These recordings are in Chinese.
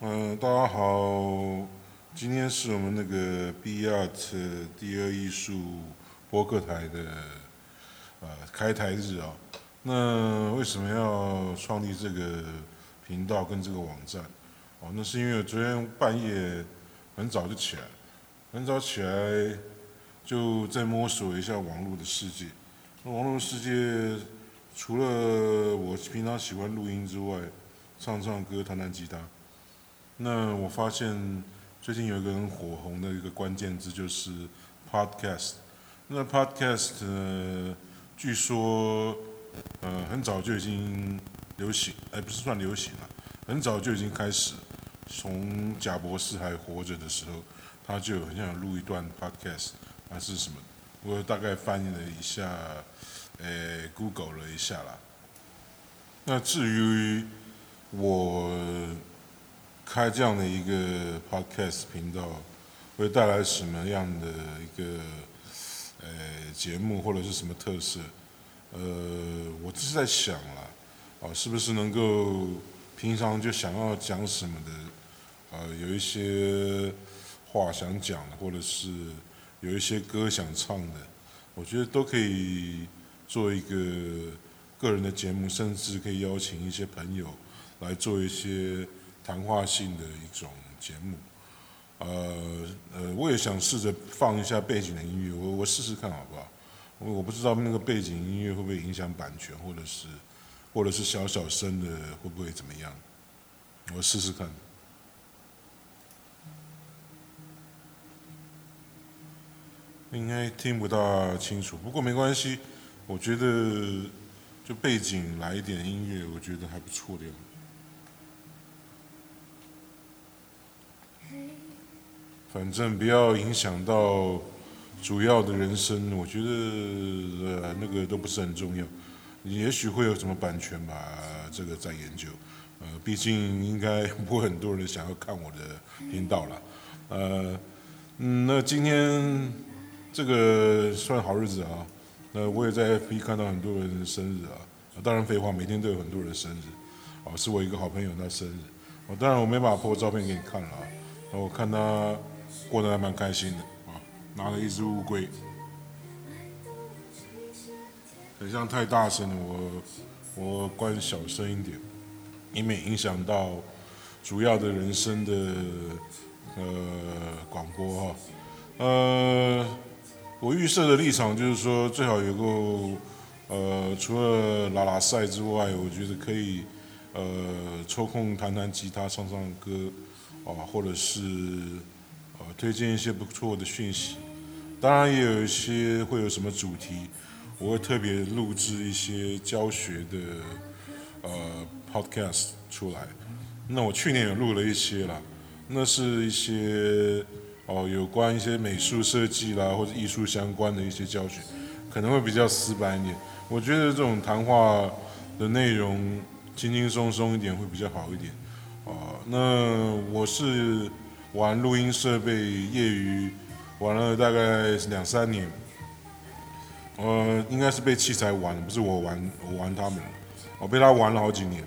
嗯、大家好，今天是我们那个 B Art 第二艺术播客台的呃开台日啊。那为什么要创立这个频道跟这个网站？哦，那是因为我昨天半夜很早就起来，很早起来就在摸索一下网络的世界。那网络世界除了我平常喜欢录音之外，唱唱歌、弹弹吉他。那我发现最近有一个很火红的一个关键字就是 podcast。那 podcast，据说呃很早就已经流行，哎不是算流行了，很早就已经开始。从贾博士还活着的时候，他就很想录一段 podcast 还是什么。我大概翻译了一下，呃 Google 了一下啦。那至于我。开这样的一个 podcast 频道，会带来什么样的一个呃节目或者是什么特色？呃，我只是在想啦，啊，是不是能够平常就想要讲什么的，呃，有一些话想讲的，或者是有一些歌想唱的，我觉得都可以做一个个人的节目，甚至可以邀请一些朋友来做一些。谈话性的一种节目，呃呃，我也想试着放一下背景的音乐，我我试试看好不好？我我不知道那个背景音乐会不会影响版权，或者是或者是小小声的会不会怎么样？我试试看，应该听不大清楚，不过没关系，我觉得就背景来一点音乐，我觉得还不错的样子。反正不要影响到主要的人生，我觉得呃那个都不是很重要。也许会有什么版权吧，这个在研究。呃，毕竟应该不会很多人想要看我的频道了。呃，嗯，那今天这个算好日子啊。那我也在 FB 看到很多人的生日啊。当然废话，每天都有很多人生日。哦，是我一个好朋友他生日。哦，当然我没办法 po 照片给你看了啊。我看他。过得还蛮开心的啊，拿了一只乌龟，很像太大声了，我我关小声一点，以免影响到主要的人声的呃广播哈。呃，我预设的立场就是说，最好有个呃，除了拉拉赛之外，我觉得可以呃抽空弹弹吉他、唱唱歌啊，或者是呃。推荐一些不错的讯息，当然也有一些会有什么主题，我会特别录制一些教学的呃 podcast 出来。那我去年也录了一些啦，那是一些哦有关一些美术设计啦或者艺术相关的一些教学，可能会比较死板一点。我觉得这种谈话的内容轻轻松松一点会比较好一点。哦，那我是。玩录音设备，业余玩了大概两三年，呃，应该是被器材玩，不是我玩，我玩他们，我被他玩了好几年。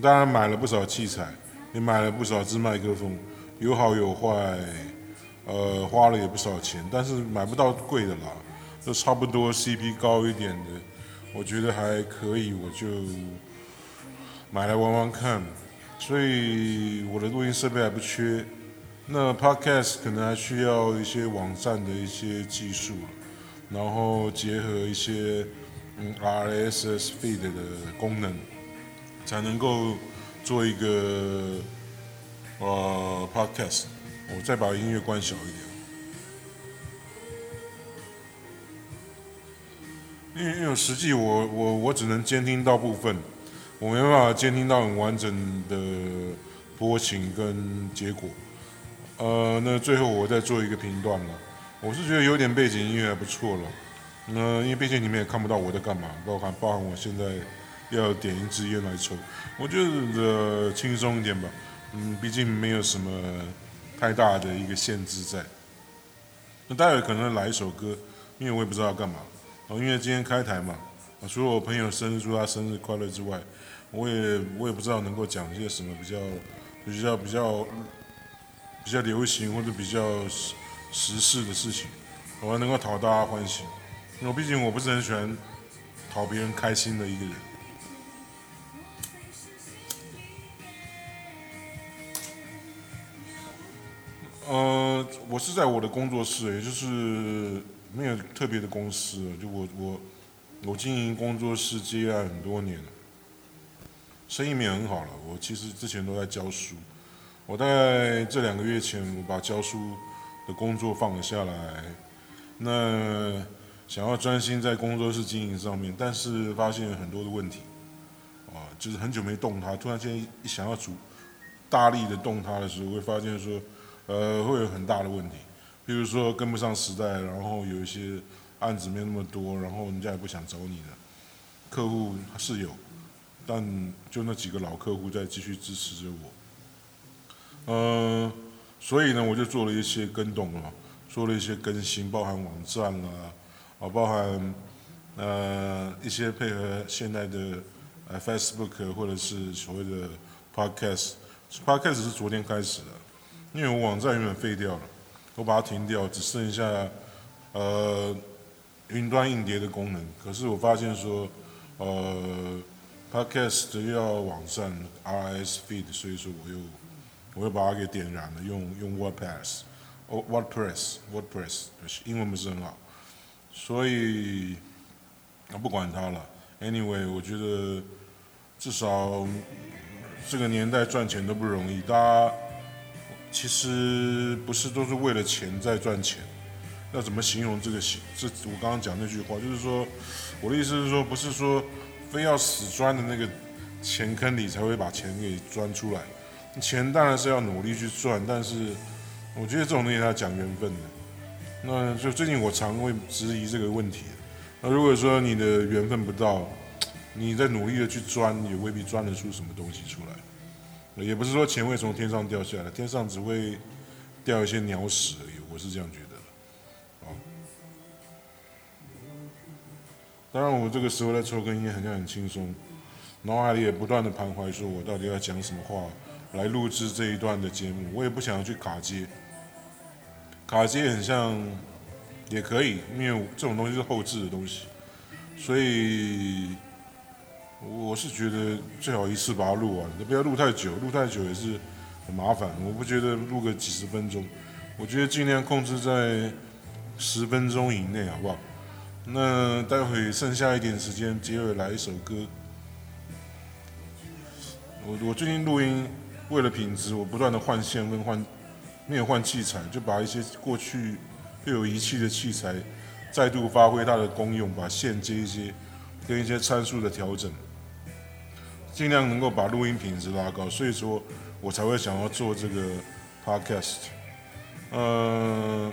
当然买了不少器材，也买了不少支麦克风，有好有坏，呃，花了也不少钱，但是买不到贵的啦，就差不多 CP 高一点的，我觉得还可以，我就买来玩玩看。所以我的录音设备还不缺。那 Podcast 可能还需要一些网站的一些技术，然后结合一些嗯 RSS feed 的功能，才能够做一个呃 Podcast。我再把音乐关小一点，因为因为实际我我我只能监听到部分，我没办法监听到很完整的波形跟结果。呃，那最后我再做一个评断了。我是觉得有点背景音乐还不错了。那因为毕竟你们也看不到我在干嘛，包含包含我现在要点一支烟来抽，我觉得轻松一点吧。嗯，毕竟没有什么太大的一个限制在。那待会可能来一首歌，因为我也不知道要干嘛。因为今天开台嘛，除了我朋友生日祝他生日快乐之外，我也我也不知道能够讲一些什么比较。比较比较比较流行或者比较时事的事情，我还能够讨大家欢喜。因为毕竟我不是很喜欢讨别人开心的一个人。呃，我是在我的工作室，也就是没有特别的公司，就我我我经营工作室接案很多年，生意面很好了。我其实之前都在教书，我在这两个月前我把教书的工作放了下来，那想要专心在工作室经营上面，但是发现很多的问题，啊，就是很久没动它，突然间一想要主大力的动它的时候，会发现说。呃，会有很大的问题，比如说跟不上时代，然后有一些案子没那么多，然后人家也不想找你的客户是有，但就那几个老客户在继续支持着我。呃，所以呢，我就做了一些更动了，做了一些更新，包含网站啊，啊，包含呃一些配合现在的呃 Facebook 或者是所谓的 Podcast，Podcast 是昨天开始的。因为我网站原本废掉了，我把它停掉，只剩下呃云端硬碟的功能。可是我发现说，呃，Podcast 又要网站 RSS feed，所以说我又我又把它给点燃了，用用 WordPress，哦 WordPress，WordPress，英文不是很好，所以啊不管它了。Anyway，我觉得至少这个年代赚钱都不容易，大家。其实不是都是为了钱在赚钱，要怎么形容这个形？这我刚刚讲那句话，就是说，我的意思是说，不是说非要死钻的那个钱坑里才会把钱给钻出来。钱当然是要努力去赚，但是我觉得这种东西要讲缘分的。那就最近我常会质疑这个问题。那如果说你的缘分不到，你在努力的去钻，也未必钻得出什么东西出来。也不是说钱会从天上掉下来，天上只会掉一些鸟屎而已，我是这样觉得当然我这个时候在抽根烟，好像很轻松，脑海里也不断的盘徊，说我到底要讲什么话来录制这一段的节目。我也不想要去卡接，卡接很像也可以，因为这种东西是后置的东西，所以。我是觉得最好一次把它录完，你不要录太久，录太久也是很麻烦。我不觉得录个几十分钟，我觉得尽量控制在十分钟以内，好不好？那待会剩下一点时间，结尾来一首歌。我我最近录音为了品质，我不断的换线跟换，没有换器材，就把一些过去被我遗弃的器材再度发挥它的功用，把线接一些跟一些参数的调整。尽量能够把录音品质拉高，所以说我才会想要做这个 podcast。呃，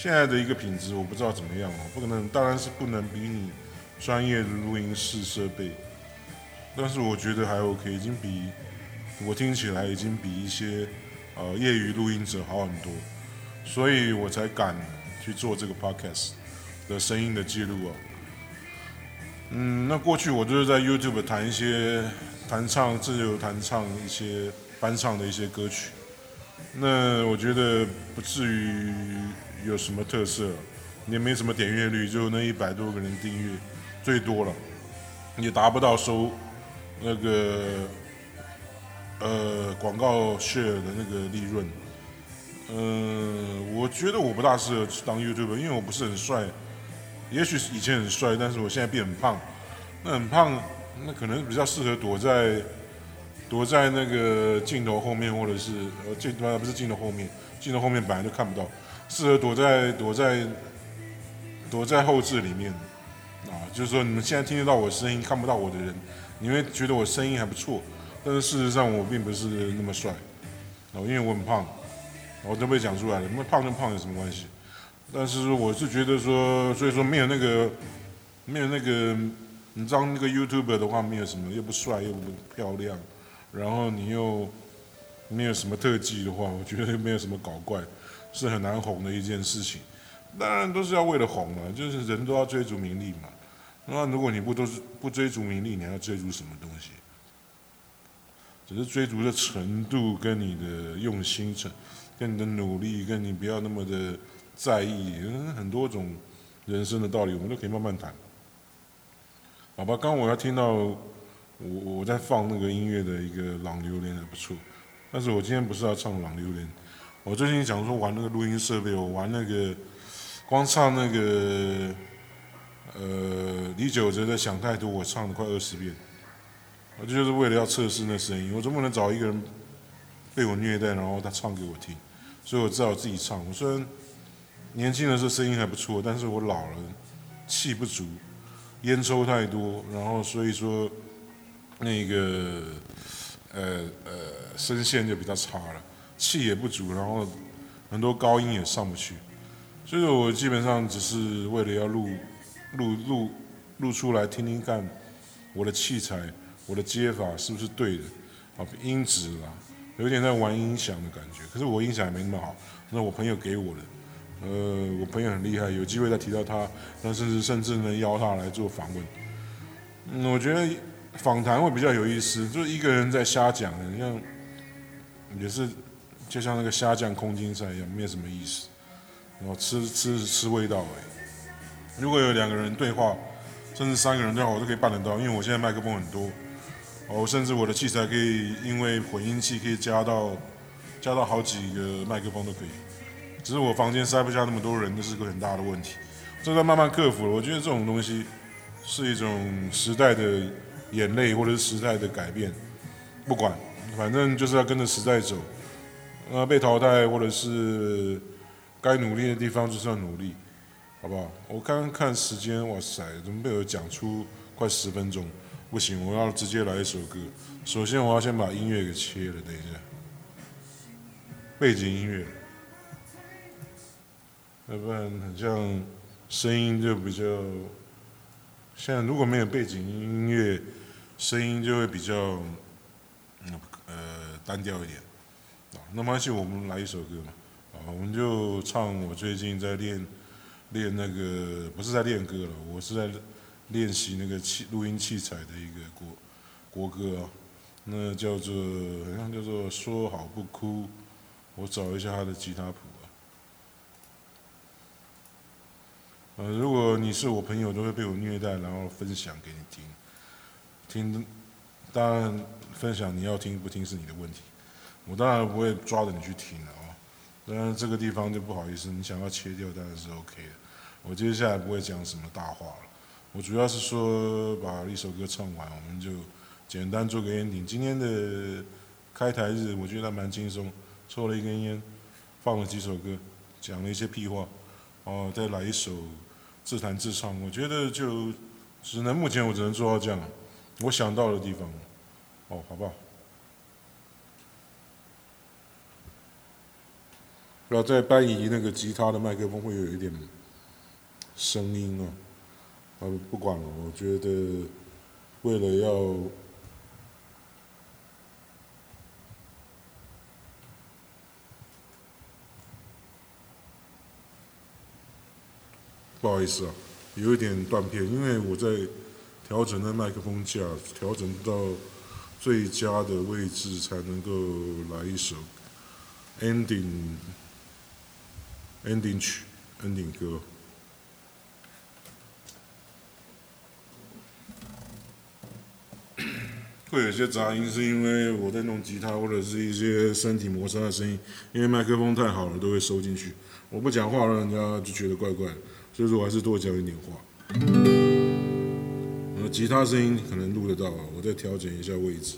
现在的一个品质我不知道怎么样哦，不可能，当然是不能比你专业的录音室设备，但是我觉得还 OK，已经比我听起来已经比一些呃业余录音者好很多，所以我才敢去做这个 podcast 的声音的记录哦。嗯，那过去我就是在 YouTube 弹一些弹唱、自由弹唱一些翻唱的一些歌曲。那我觉得不至于有什么特色，也没什么点阅率，就那一百多个人订阅，最多了，也达不到收那个呃广告 share 的那个利润。嗯、我觉得我不大适合当 YouTube，因为我不是很帅。也许是以前很帅，但是我现在变很胖。那很胖，那可能比较适合躲在躲在那个镜头后面，或者是呃镜头不是镜头后面，镜头后面本来就看不到，适合躲在躲在躲在后置里面。啊，就是说你们现在听得到我声音，看不到我的人，你会觉得我声音还不错，但是事实上我并不是那么帅。哦，因为我很胖，我都被讲出来了。那胖跟胖有什么关系？但是我是觉得说，所以说没有那个，没有那个，你当那个 YouTuber 的话，没有什么，又不帅又不漂亮，然后你又没有什么特技的话，我觉得没有什么搞怪，是很难红的一件事情。当然都是要为了红嘛，就是人都要追逐名利嘛。那如果你不都是不追逐名利，你还要追逐什么东西？只是追逐的程度跟你的用心程，跟你的努力，跟你不要那么的在意，很多种人生的道理，我们都可以慢慢谈。好吧，刚我要听到我我在放那个音乐的一个《朗流连》还不错，但是我今天不是要唱《朗流连》，我最近想说玩那个录音设备，我玩那个光唱那个呃李玖哲的《想太多》，我唱了快二十遍，我就是为了要测试那声音，我总不能找一个人被我虐待，然后他唱给我听，所以我只好自己唱。我虽然年轻的时候声音还不错，但是我老了，气不足。烟抽太多，然后所以说，那个，呃呃，声线就比较差了，气也不足，然后很多高音也上不去，所以我基本上只是为了要录，录录录出来听听看，我的器材，我的接法是不是对的，啊，音质啦，有点在玩音响的感觉，可是我音响也没那么好，那我朋友给我的。呃，我朋友很厉害，有机会再提到他，那甚至甚至能邀他来做访问。嗯，我觉得访谈会比较有意思，就是一个人在瞎讲，像也是就像那个虾酱空心菜一样，没有什么意思。然后吃吃吃味道而已。如果有两个人对话，甚至三个人对话，我都可以办得到，因为我现在麦克风很多，哦，甚至我的器材可以因为混音器可以加到加到好几个麦克风都可以。只是我房间塞不下那么多人，这是个很大的问题。这在慢慢克服了。我觉得这种东西是一种时代的眼泪，或者是时代的改变。不管，反正就是要跟着时代走。呃，被淘汰或者是该努力的地方就是要努力，好不好？我刚刚看时间，哇塞，怎么被我讲出快十分钟？不行，我要直接来一首歌。首先，我要先把音乐给切了，等一下，背景音乐。要不然很像声音就比较，现在如果没有背景音乐，声音就会比较，嗯呃单调一点。啊，那没关系，我们来一首歌嘛。啊，我们就唱我最近在练练那个，不是在练歌了，我是在练习那个器录音器材的一个国国歌啊。那叫做好像叫做说好不哭，我找一下他的吉他谱。呃，如果你是我朋友，都会被我虐待，然后分享给你听。听，当然分享你要听不听是你的问题，我当然不会抓着你去听了啊。当然这个地方就不好意思，你想要切掉当然是 OK 的。我接下来不会讲什么大话了，我主要是说把一首歌唱完，我们就简单做个 ending。今天的开台日，我觉得蛮轻松，抽了一根烟，放了几首歌，讲了一些屁话，哦，再来一首。自弹自唱，我觉得就只能目前我只能做到这样，我想到的地方，哦，好不好？不要再搬移那个吉他的麦克风，会有一点声音啊。呃，不管了，我觉得为了要。不好意思啊，有一点断片，因为我在调整那麦克风架，调整到最佳的位置才能够来一首 ending ending 曲 ending 歌。会有些杂音，是因为我在弄吉他，或者是一些身体摩擦的声音。因为麦克风太好了，都会收进去。我不讲话，让人家就觉得怪怪的。所以说，我还是多讲一点话。呃，吉他声音可能录得到啊，我再调整一下位置。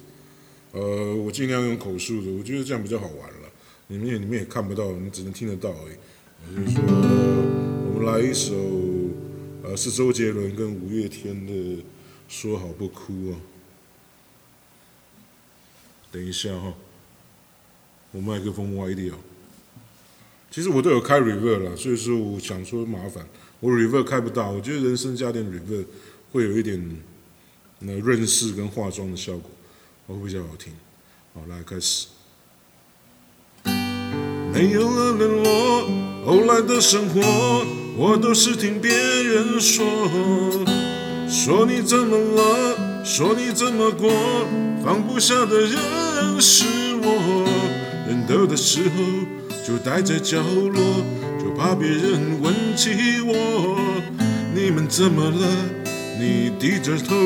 呃，我尽量用口述的，我觉得这样比较好玩了。你们也你们也看不到，你们只能听得到而已。我就是说，我们来一首，呃，是周杰伦跟五月天的《说好不哭》啊。等一下哈，我麦克风歪掉。其实我都有开 reverb 了，所以说我想说麻烦。我 reverb 开不到，我觉得人声加点 reverb 会有一点那润饰跟化妆的效果，会比较好听。好，来开始。没有了联络，后来的生活我都是听别人说，说你怎么了，说你怎么过，放不下的人是我。人多的时候就待在角落，就怕别人问起我。你们怎么了？你低着头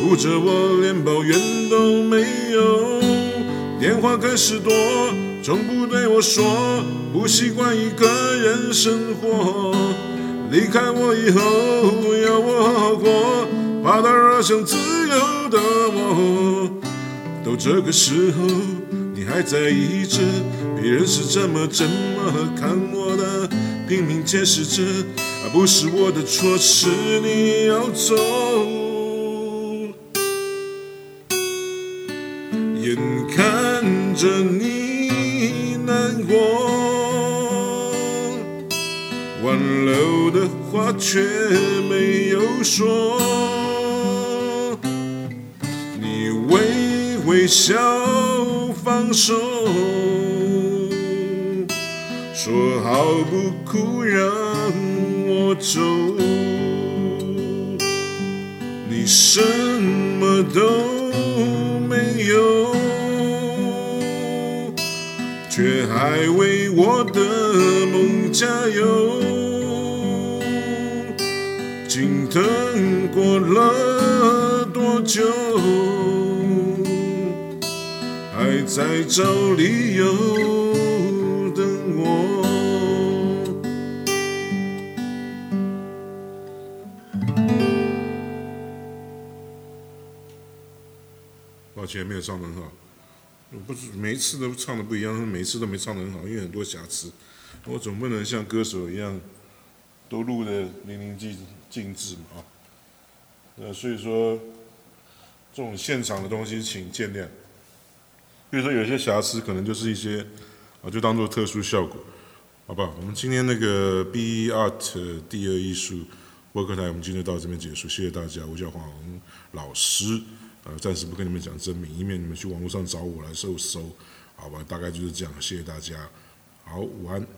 护着我，连抱怨都没有。电话开始多，从不对我说，不习惯一个人生活。离开我以后要我好好过，怕打扰想自由的我。都这个时候，你还在意着别人是怎么怎么看我，拼命解释着，不是我的错，是你要走。眼看着你难过。挽留的话却没有说，你微微笑放手，说好不哭让我走，你什么都没有，却还为我的梦加油。心疼过了多久，还在找理由抱歉，没有唱得很好。我不是每一次都唱的不一样，每一次都没唱得很好，因为很多瑕疵。我总不能像歌手一样，都录的淋漓尽尽致嘛啊，那所以说这种现场的东西请见谅。比如说有些瑕疵，可能就是一些啊，就当做特殊效果，好不好？我们今天那个 B Art 第二艺术播客台，我们今天到这边结束，谢谢大家。我叫黄老师，呃，暂时不跟你们讲真名，以免你们去网络上找我来搜搜，好吧？大概就是这样，谢谢大家，好，晚安。